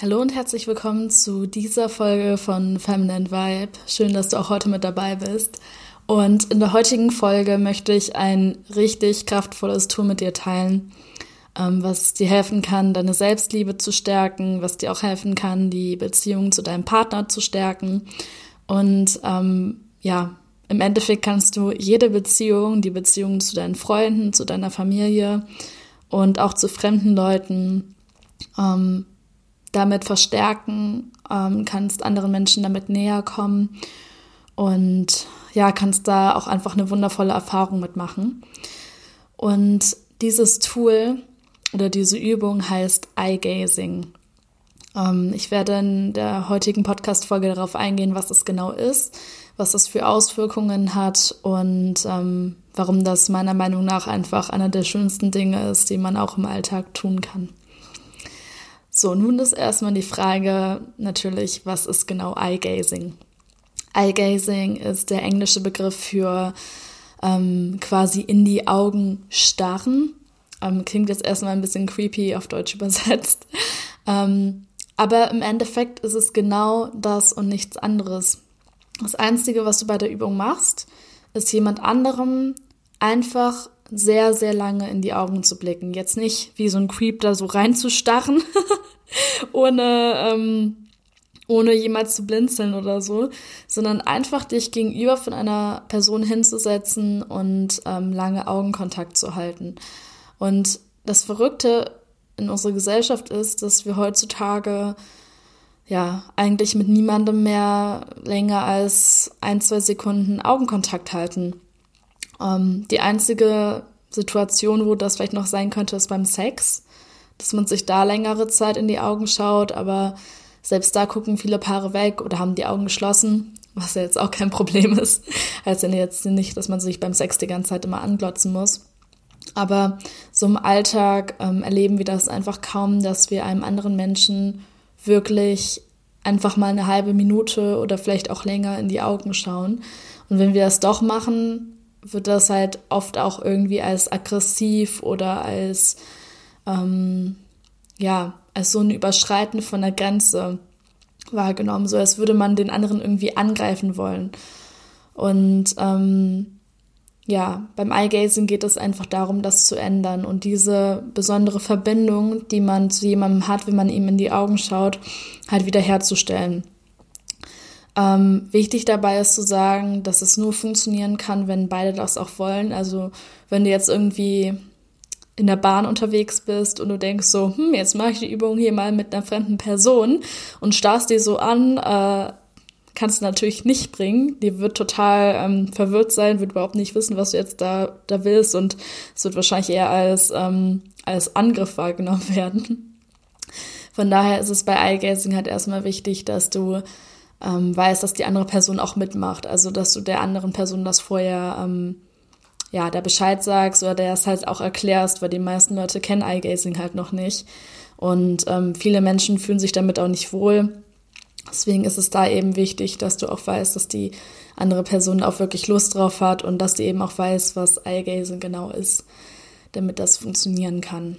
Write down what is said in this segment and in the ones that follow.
Hallo und herzlich willkommen zu dieser Folge von Feminine Vibe. Schön, dass du auch heute mit dabei bist. Und in der heutigen Folge möchte ich ein richtig kraftvolles Tool mit dir teilen, ähm, was dir helfen kann, deine Selbstliebe zu stärken, was dir auch helfen kann, die Beziehung zu deinem Partner zu stärken. Und ähm, ja, im Endeffekt kannst du jede Beziehung, die Beziehung zu deinen Freunden, zu deiner Familie und auch zu fremden Leuten, ähm, damit verstärken, ähm, kannst anderen Menschen damit näher kommen und ja, kannst da auch einfach eine wundervolle Erfahrung mitmachen. Und dieses Tool oder diese Übung heißt Eye Gazing. Ähm, ich werde in der heutigen Podcast-Folge darauf eingehen, was es genau ist, was es für Auswirkungen hat und ähm, warum das meiner Meinung nach einfach einer der schönsten Dinge ist, die man auch im Alltag tun kann. So, nun ist erstmal die Frage natürlich, was ist genau Eye-Gazing? Eye-Gazing ist der englische Begriff für ähm, quasi in die Augen starren. Ähm, klingt jetzt erstmal ein bisschen creepy auf Deutsch übersetzt. Ähm, aber im Endeffekt ist es genau das und nichts anderes. Das Einzige, was du bei der Übung machst, ist jemand anderem einfach sehr, sehr lange in die Augen zu blicken. Jetzt nicht wie so ein Creep da so reinzustarren, ohne, ähm, ohne jemals zu blinzeln oder so, sondern einfach dich gegenüber von einer Person hinzusetzen und ähm, lange Augenkontakt zu halten. Und das Verrückte in unserer Gesellschaft ist, dass wir heutzutage ja eigentlich mit niemandem mehr länger als ein, zwei Sekunden Augenkontakt halten. Ähm, die einzige Situation, wo das vielleicht noch sein könnte, ist beim Sex, dass man sich da längere Zeit in die Augen schaut, aber selbst da gucken viele Paare weg oder haben die Augen geschlossen, was ja jetzt auch kein Problem ist. Also jetzt nicht, dass man sich beim Sex die ganze Zeit immer anglotzen muss. Aber so im Alltag ähm, erleben wir das einfach kaum, dass wir einem anderen Menschen wirklich einfach mal eine halbe Minute oder vielleicht auch länger in die Augen schauen. Und wenn wir das doch machen, wird das halt oft auch irgendwie als aggressiv oder als, ähm, ja, als so ein Überschreiten von der Grenze wahrgenommen, so als würde man den anderen irgendwie angreifen wollen. Und ähm, ja, beim Eye-Gazing geht es einfach darum, das zu ändern und diese besondere Verbindung, die man zu jemandem hat, wenn man ihm in die Augen schaut, halt wiederherzustellen. Ähm, wichtig dabei ist zu sagen, dass es nur funktionieren kann, wenn beide das auch wollen. Also wenn du jetzt irgendwie in der Bahn unterwegs bist und du denkst so, hm, jetzt mache ich die Übung hier mal mit einer fremden Person und starrst dir so an, äh, kannst du natürlich nicht bringen. Die wird total ähm, verwirrt sein, wird überhaupt nicht wissen, was du jetzt da, da willst und es wird wahrscheinlich eher als, ähm, als Angriff wahrgenommen werden. Von daher ist es bei Eye-Gazing halt erstmal wichtig, dass du ähm, weiß, dass die andere Person auch mitmacht. Also, dass du der anderen Person das vorher, ähm, ja, der Bescheid sagst oder der es halt auch erklärst, weil die meisten Leute kennen Eye-Gazing halt noch nicht. Und ähm, viele Menschen fühlen sich damit auch nicht wohl. Deswegen ist es da eben wichtig, dass du auch weißt, dass die andere Person auch wirklich Lust drauf hat und dass die eben auch weiß, was Eye-Gazing genau ist, damit das funktionieren kann.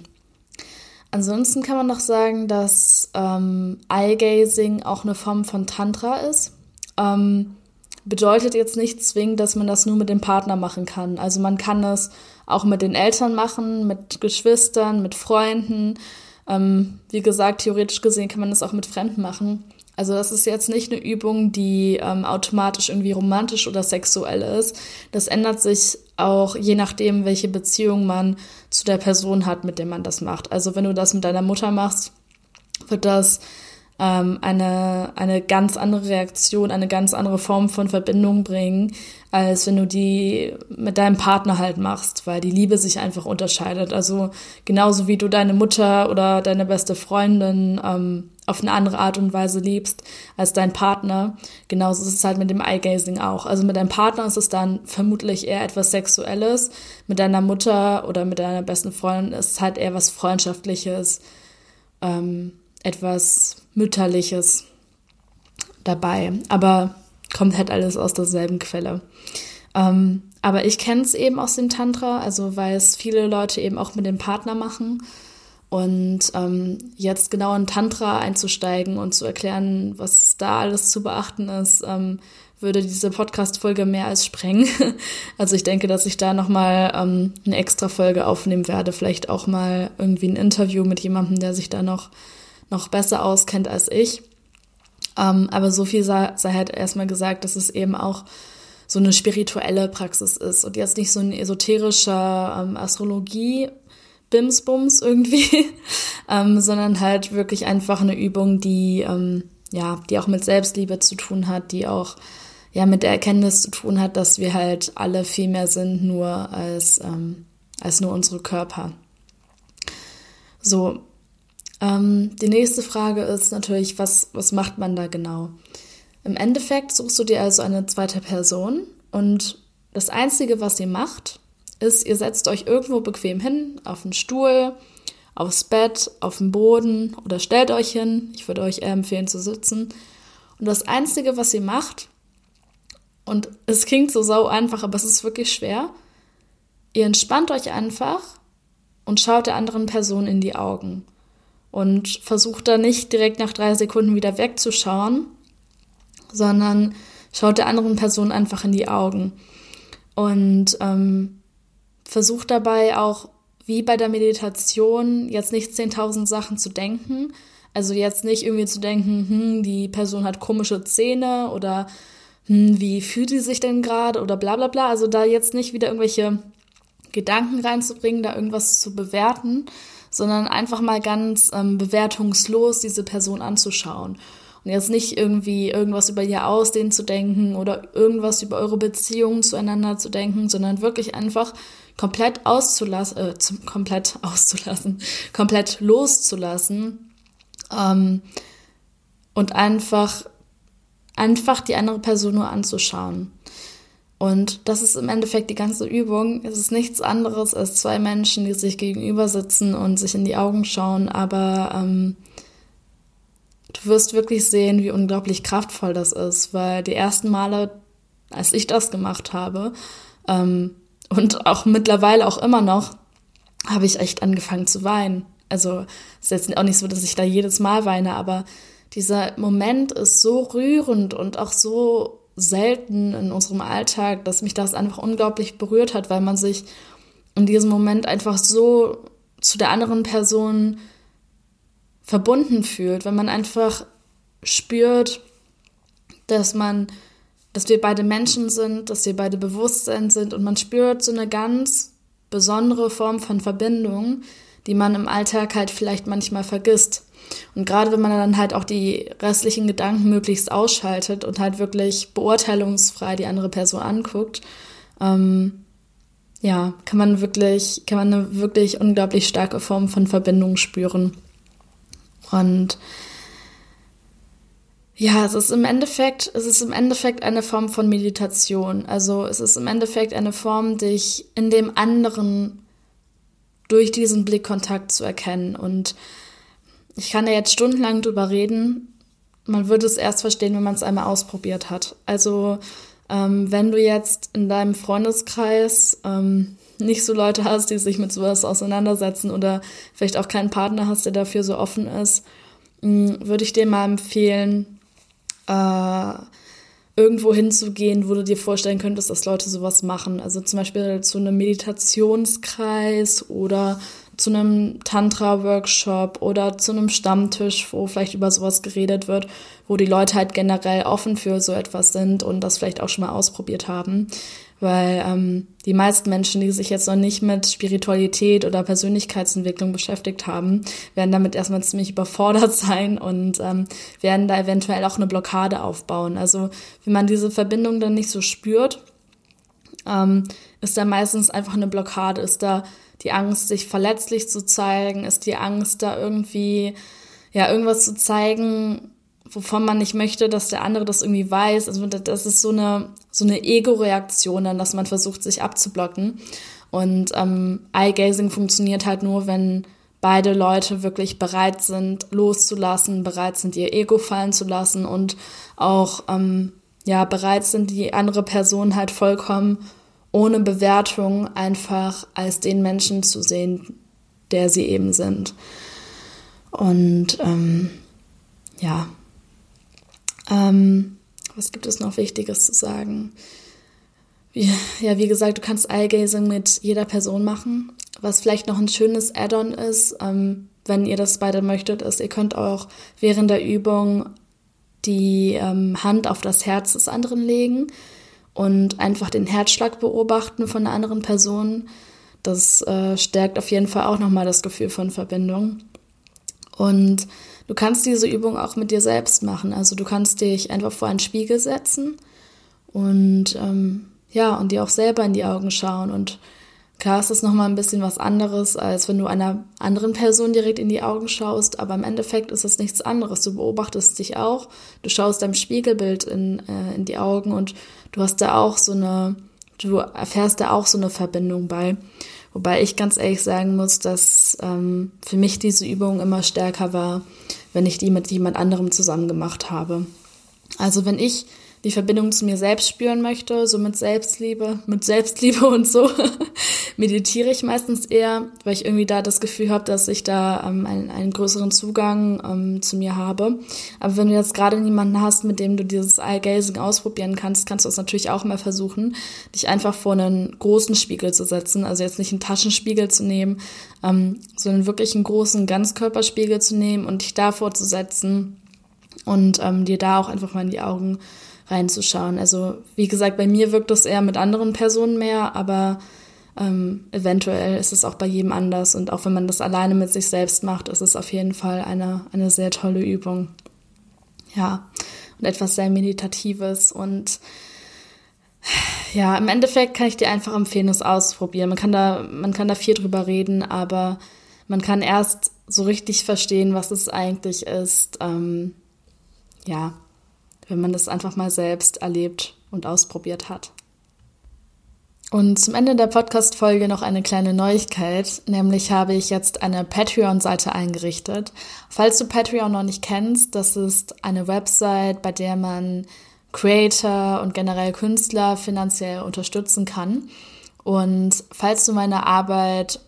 Ansonsten kann man noch sagen, dass ähm, Eye-Gazing auch eine Form von Tantra ist. Ähm, bedeutet jetzt nicht zwingend, dass man das nur mit dem Partner machen kann. Also man kann das auch mit den Eltern machen, mit Geschwistern, mit Freunden. Ähm, wie gesagt, theoretisch gesehen kann man das auch mit Fremden machen. Also das ist jetzt nicht eine Übung, die ähm, automatisch irgendwie romantisch oder sexuell ist. Das ändert sich auch je nachdem, welche Beziehung man zu der Person hat, mit der man das macht. Also wenn du das mit deiner Mutter machst, wird das ähm, eine, eine ganz andere Reaktion, eine ganz andere Form von Verbindung bringen, als wenn du die mit deinem Partner halt machst, weil die Liebe sich einfach unterscheidet. Also genauso wie du deine Mutter oder deine beste Freundin ähm, auf eine andere Art und Weise liebst als dein Partner, genauso ist es halt mit dem Eye-Gazing auch. Also mit deinem Partner ist es dann vermutlich eher etwas Sexuelles, mit deiner Mutter oder mit deiner besten Freundin ist es halt eher was Freundschaftliches, ähm, etwas Mütterliches dabei. Aber kommt halt alles aus derselben Quelle. Ähm, aber ich kenne es eben aus dem Tantra, also weil es viele Leute eben auch mit dem Partner machen. Und ähm, jetzt genau in Tantra einzusteigen und zu erklären, was da alles zu beachten ist, ähm, würde diese Podcast-Folge mehr als sprengen. Also ich denke, dass ich da nochmal ähm, eine extra Folge aufnehmen werde. Vielleicht auch mal irgendwie ein Interview mit jemandem, der sich da noch, noch besser auskennt als ich. Ähm, aber so viel sei, sei halt erstmal gesagt, dass es eben auch so eine spirituelle Praxis ist und jetzt nicht so ein esoterischer ähm, Astrologie Bimsbums irgendwie, ähm, sondern halt wirklich einfach eine Übung, die ähm, ja, die auch mit Selbstliebe zu tun hat, die auch ja mit der Erkenntnis zu tun hat, dass wir halt alle viel mehr sind nur als ähm, als nur unsere Körper. So, ähm, die nächste Frage ist natürlich, was, was macht man da genau? Im Endeffekt suchst du dir also eine zweite Person und das Einzige, was ihr macht, ist, ihr setzt euch irgendwo bequem hin, auf einen Stuhl, aufs Bett, auf den Boden oder stellt euch hin. Ich würde euch eher empfehlen zu sitzen. Und das Einzige, was ihr macht, und es klingt so sau einfach, aber es ist wirklich schwer, ihr entspannt euch einfach und schaut der anderen Person in die Augen und versucht da nicht direkt nach drei Sekunden wieder wegzuschauen, sondern schaut der anderen Person einfach in die Augen und ähm, versucht dabei auch, wie bei der Meditation, jetzt nicht 10.000 Sachen zu denken. Also jetzt nicht irgendwie zu denken, hm, die Person hat komische Zähne oder hm, wie fühlt sie sich denn gerade oder bla bla bla. Also da jetzt nicht wieder irgendwelche Gedanken reinzubringen, da irgendwas zu bewerten, sondern einfach mal ganz ähm, bewertungslos diese Person anzuschauen. Und jetzt nicht irgendwie irgendwas über ihr Aussehen zu denken oder irgendwas über eure Beziehungen zueinander zu denken, sondern wirklich einfach komplett auszulassen, äh, zum, komplett auszulassen, komplett loszulassen ähm, und einfach, einfach die andere Person nur anzuschauen. Und das ist im Endeffekt die ganze Übung. Es ist nichts anderes als zwei Menschen, die sich gegenüber sitzen und sich in die Augen schauen, aber ähm, du wirst wirklich sehen, wie unglaublich kraftvoll das ist, weil die ersten Male, als ich das gemacht habe, ähm, und auch mittlerweile auch immer noch, habe ich echt angefangen zu weinen. Also ist jetzt auch nicht so, dass ich da jedes Mal weine, aber dieser Moment ist so rührend und auch so selten in unserem Alltag, dass mich das einfach unglaublich berührt hat, weil man sich in diesem Moment einfach so zu der anderen Person verbunden fühlt, wenn man einfach spürt, dass man, dass wir beide Menschen sind, dass wir beide Bewusstsein sind und man spürt so eine ganz besondere Form von Verbindung, die man im Alltag halt vielleicht manchmal vergisst. Und gerade wenn man dann halt auch die restlichen Gedanken möglichst ausschaltet und halt wirklich beurteilungsfrei die andere Person anguckt, ähm, ja, kann man wirklich, kann man eine wirklich unglaublich starke Form von Verbindung spüren. Und ja, es ist im Endeffekt, es ist im Endeffekt eine Form von Meditation. Also es ist im Endeffekt eine Form, dich in dem anderen durch diesen Blickkontakt zu erkennen und ich kann ja jetzt stundenlang drüber reden. Man würde es erst verstehen, wenn man es einmal ausprobiert hat. Also ähm, wenn du jetzt in deinem Freundeskreis ähm, nicht so Leute hast, die sich mit sowas auseinandersetzen oder vielleicht auch keinen Partner hast, der dafür so offen ist, mm, würde ich dir mal empfehlen, äh, irgendwo hinzugehen, wo du dir vorstellen könntest, dass Leute sowas machen. Also zum Beispiel zu einem Meditationskreis oder zu einem Tantra-Workshop oder zu einem Stammtisch, wo vielleicht über sowas geredet wird, wo die Leute halt generell offen für so etwas sind und das vielleicht auch schon mal ausprobiert haben. Weil ähm, die meisten Menschen, die sich jetzt noch nicht mit Spiritualität oder Persönlichkeitsentwicklung beschäftigt haben, werden damit erstmal ziemlich überfordert sein und ähm, werden da eventuell auch eine Blockade aufbauen. Also wenn man diese Verbindung dann nicht so spürt, ähm, ist da meistens einfach eine Blockade, ist da die Angst, sich verletzlich zu zeigen, ist die Angst, da irgendwie ja irgendwas zu zeigen, wovon man nicht möchte, dass der andere das irgendwie weiß. Also das ist so eine, so eine Ego-Reaktion dann, dass man versucht, sich abzublocken. Und ähm, Eye-Gazing funktioniert halt nur, wenn beide Leute wirklich bereit sind, loszulassen, bereit sind, ihr Ego fallen zu lassen und auch ähm, ja bereit sind, die andere Person halt vollkommen ohne Bewertung einfach als den Menschen zu sehen, der sie eben sind. Und ähm, ja, ähm, was gibt es noch Wichtiges zu sagen? Wie, ja, wie gesagt, du kannst Eye-Gazing mit jeder Person machen. Was vielleicht noch ein schönes Add-on ist, ähm, wenn ihr das beide möchtet, ist, ihr könnt auch während der Übung die ähm, Hand auf das Herz des anderen legen und einfach den Herzschlag beobachten von einer anderen Person. Das äh, stärkt auf jeden Fall auch nochmal das Gefühl von Verbindung. Und Du kannst diese Übung auch mit dir selbst machen. Also du kannst dich einfach vor einen Spiegel setzen und ähm, ja, und dir auch selber in die Augen schauen. Und klar ist es nochmal ein bisschen was anderes, als wenn du einer anderen Person direkt in die Augen schaust, aber im Endeffekt ist es nichts anderes. Du beobachtest dich auch, du schaust deinem Spiegelbild in, äh, in die Augen und du hast da auch so eine, du erfährst da auch so eine Verbindung bei. Wobei ich ganz ehrlich sagen muss, dass ähm, für mich diese Übung immer stärker war, wenn ich die mit jemand anderem zusammen gemacht habe. Also wenn ich die Verbindung zu mir selbst spüren möchte, so mit Selbstliebe, mit Selbstliebe und so, meditiere ich meistens eher, weil ich irgendwie da das Gefühl habe, dass ich da ähm, einen, einen, größeren Zugang ähm, zu mir habe. Aber wenn du jetzt gerade niemanden hast, mit dem du dieses Eye-Gazing ausprobieren kannst, kannst du es natürlich auch mal versuchen, dich einfach vor einen großen Spiegel zu setzen. Also jetzt nicht einen Taschenspiegel zu nehmen, ähm, sondern wirklich einen großen Ganzkörperspiegel zu nehmen und dich davor zu setzen und ähm, dir da auch einfach mal in die Augen reinzuschauen. Also wie gesagt, bei mir wirkt das eher mit anderen Personen mehr, aber ähm, eventuell ist es auch bei jedem anders. Und auch wenn man das alleine mit sich selbst macht, ist es auf jeden Fall eine, eine sehr tolle Übung. Ja, und etwas sehr Meditatives. Und ja, im Endeffekt kann ich dir einfach empfehlen, es auszuprobieren. Man kann da, man kann da viel drüber reden, aber man kann erst so richtig verstehen, was es eigentlich ist. Ähm, ja, wenn man das einfach mal selbst erlebt und ausprobiert hat. Und zum Ende der Podcast-Folge noch eine kleine Neuigkeit, nämlich habe ich jetzt eine Patreon-Seite eingerichtet. Falls du Patreon noch nicht kennst, das ist eine Website, bei der man Creator und generell Künstler finanziell unterstützen kann. Und falls du meine Arbeit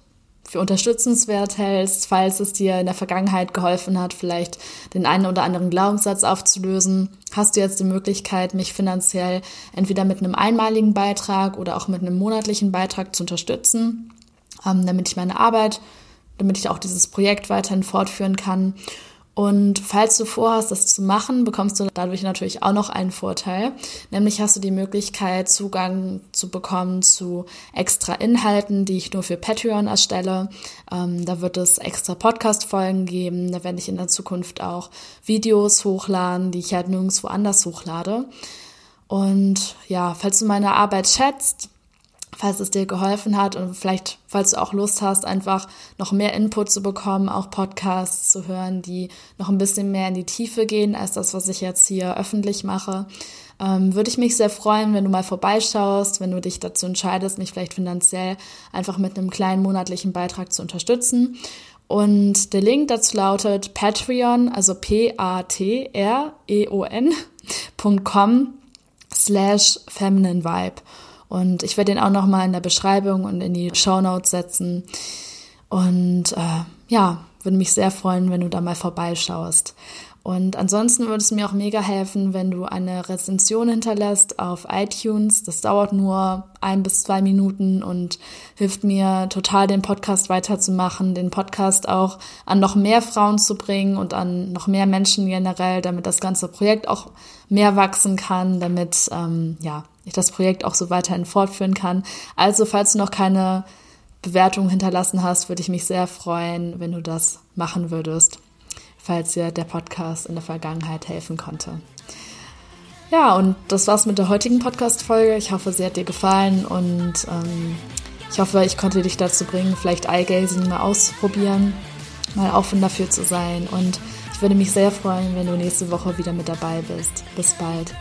für unterstützenswert hältst, falls es dir in der Vergangenheit geholfen hat, vielleicht den einen oder anderen Glaubenssatz aufzulösen, hast du jetzt die Möglichkeit, mich finanziell entweder mit einem einmaligen Beitrag oder auch mit einem monatlichen Beitrag zu unterstützen, ähm, damit ich meine Arbeit, damit ich auch dieses Projekt weiterhin fortführen kann. Und falls du vorhast, das zu machen, bekommst du dadurch natürlich auch noch einen Vorteil. Nämlich hast du die Möglichkeit, Zugang zu bekommen zu extra Inhalten, die ich nur für Patreon erstelle. Ähm, da wird es extra Podcast-Folgen geben. Da werde ich in der Zukunft auch Videos hochladen, die ich halt nirgendwo anders hochlade. Und ja, falls du meine Arbeit schätzt, falls es dir geholfen hat und vielleicht, falls du auch Lust hast, einfach noch mehr Input zu bekommen, auch Podcasts zu hören, die noch ein bisschen mehr in die Tiefe gehen als das, was ich jetzt hier öffentlich mache, ähm, würde ich mich sehr freuen, wenn du mal vorbeischaust, wenn du dich dazu entscheidest, mich vielleicht finanziell einfach mit einem kleinen monatlichen Beitrag zu unterstützen. Und der Link dazu lautet Patreon, also P-A-T-R-E-O-N.com slash feminine vibe. Und ich werde den auch nochmal in der Beschreibung und in die Show Notes setzen. Und äh, ja, würde mich sehr freuen, wenn du da mal vorbeischaust. Und ansonsten würde es mir auch mega helfen, wenn du eine Rezension hinterlässt auf iTunes. Das dauert nur ein bis zwei Minuten und hilft mir total, den Podcast weiterzumachen, den Podcast auch an noch mehr Frauen zu bringen und an noch mehr Menschen generell, damit das ganze Projekt auch mehr wachsen kann, damit ähm, ja ich das Projekt auch so weiterhin fortführen kann. Also falls du noch keine Bewertung hinterlassen hast, würde ich mich sehr freuen, wenn du das machen würdest falls dir der Podcast in der Vergangenheit helfen konnte. Ja, und das war's mit der heutigen Podcast-Folge. Ich hoffe, sie hat dir gefallen und ähm, ich hoffe, ich konnte dich dazu bringen, vielleicht Eyegazing mal auszuprobieren, mal offen dafür zu sein. Und ich würde mich sehr freuen, wenn du nächste Woche wieder mit dabei bist. Bis bald.